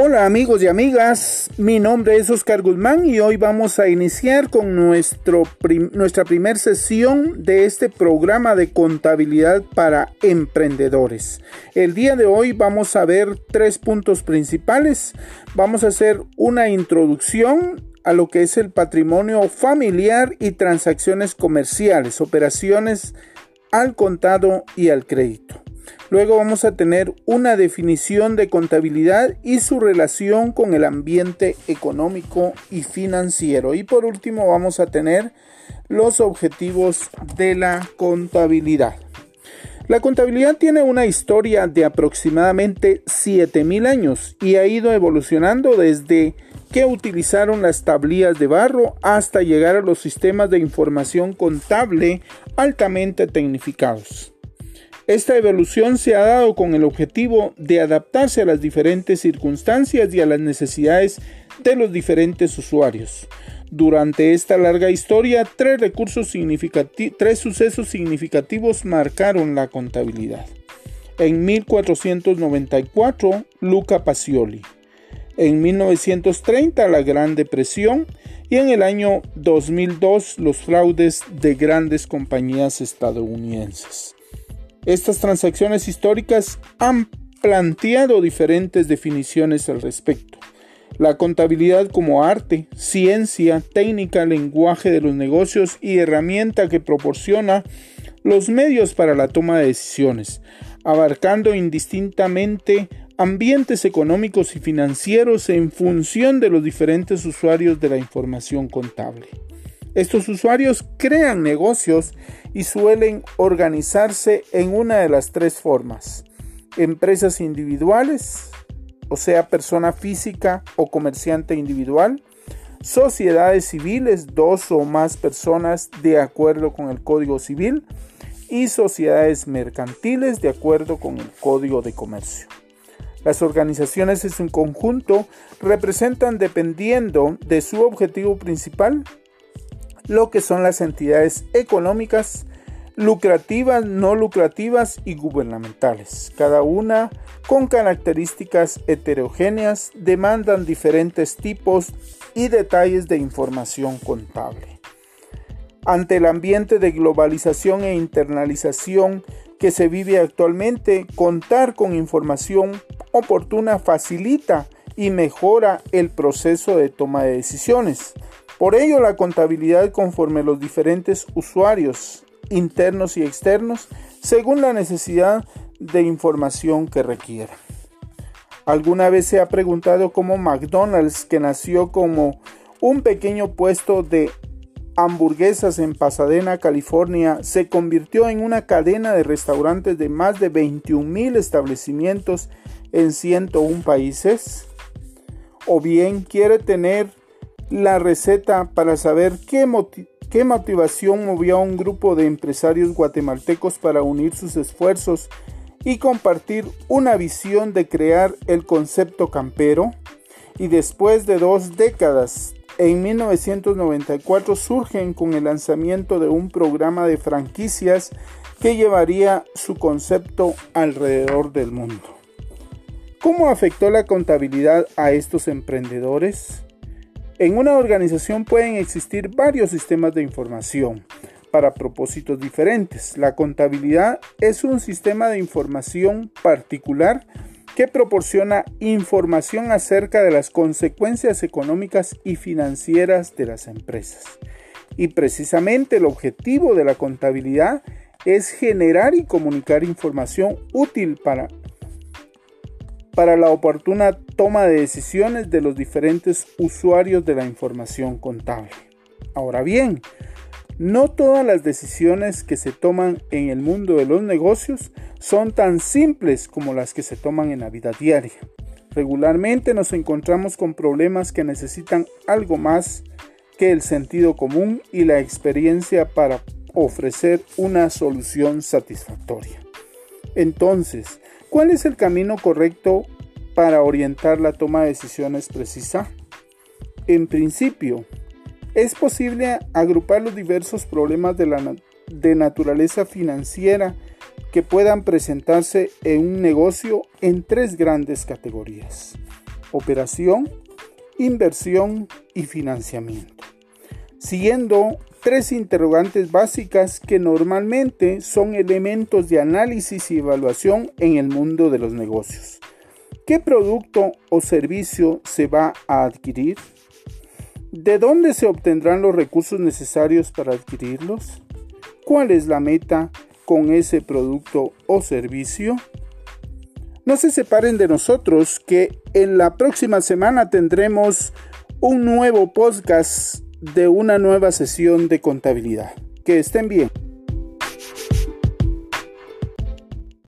Hola amigos y amigas, mi nombre es Oscar Guzmán y hoy vamos a iniciar con nuestro nuestra primera sesión de este programa de contabilidad para emprendedores. El día de hoy vamos a ver tres puntos principales. Vamos a hacer una introducción a lo que es el patrimonio familiar y transacciones comerciales, operaciones al contado y al crédito. Luego vamos a tener una definición de contabilidad y su relación con el ambiente económico y financiero. Y por último vamos a tener los objetivos de la contabilidad. La contabilidad tiene una historia de aproximadamente 7000 años y ha ido evolucionando desde que utilizaron las tablillas de barro hasta llegar a los sistemas de información contable altamente tecnificados. Esta evolución se ha dado con el objetivo de adaptarse a las diferentes circunstancias y a las necesidades de los diferentes usuarios. Durante esta larga historia, tres, recursos tres sucesos significativos marcaron la contabilidad. En 1494, Luca Pacioli. En 1930, la Gran Depresión. Y en el año 2002, los fraudes de grandes compañías estadounidenses. Estas transacciones históricas han planteado diferentes definiciones al respecto. La contabilidad como arte, ciencia, técnica, lenguaje de los negocios y herramienta que proporciona los medios para la toma de decisiones, abarcando indistintamente ambientes económicos y financieros en función de los diferentes usuarios de la información contable. Estos usuarios crean negocios y suelen organizarse en una de las tres formas. Empresas individuales, o sea, persona física o comerciante individual. Sociedades civiles, dos o más personas de acuerdo con el Código Civil. Y sociedades mercantiles de acuerdo con el Código de Comercio. Las organizaciones en su conjunto representan, dependiendo de su objetivo principal, lo que son las entidades económicas lucrativas, no lucrativas y gubernamentales. Cada una con características heterogéneas demandan diferentes tipos y detalles de información contable. Ante el ambiente de globalización e internalización que se vive actualmente, contar con información oportuna facilita y mejora el proceso de toma de decisiones por ello, la contabilidad conforme los diferentes usuarios internos y externos, según la necesidad de información que requiera. ¿Alguna vez se ha preguntado cómo McDonald's, que nació como un pequeño puesto de hamburguesas en Pasadena, California, se convirtió en una cadena de restaurantes de más de 21 mil establecimientos en 101 países? ¿O bien quiere tener la receta para saber qué, motivación movió a un grupo de empresarios guatemaltecos para unir sus esfuerzos y compartir una visión de crear el concepto campero. Y después de dos décadas, en 1994 surgen con el lanzamiento de un programa de franquicias que llevaría su concepto alrededor del mundo. ¿Cómo afectó la contabilidad a estos emprendedores? En una organización pueden existir varios sistemas de información para propósitos diferentes. La contabilidad es un sistema de información particular que proporciona información acerca de las consecuencias económicas y financieras de las empresas. Y precisamente el objetivo de la contabilidad es generar y comunicar información útil para para la oportuna toma de decisiones de los diferentes usuarios de la información contable. Ahora bien, no todas las decisiones que se toman en el mundo de los negocios son tan simples como las que se toman en la vida diaria. Regularmente nos encontramos con problemas que necesitan algo más que el sentido común y la experiencia para ofrecer una solución satisfactoria. Entonces, ¿Cuál es el camino correcto para orientar la toma de decisiones precisa? En principio, es posible agrupar los diversos problemas de, la, de naturaleza financiera que puedan presentarse en un negocio en tres grandes categorías. operación, inversión y financiamiento. Siguiendo tres interrogantes básicas que normalmente son elementos de análisis y evaluación en el mundo de los negocios. ¿Qué producto o servicio se va a adquirir? ¿De dónde se obtendrán los recursos necesarios para adquirirlos? ¿Cuál es la meta con ese producto o servicio? No se separen de nosotros que en la próxima semana tendremos un nuevo podcast de una nueva sesión de contabilidad. Que estén bien.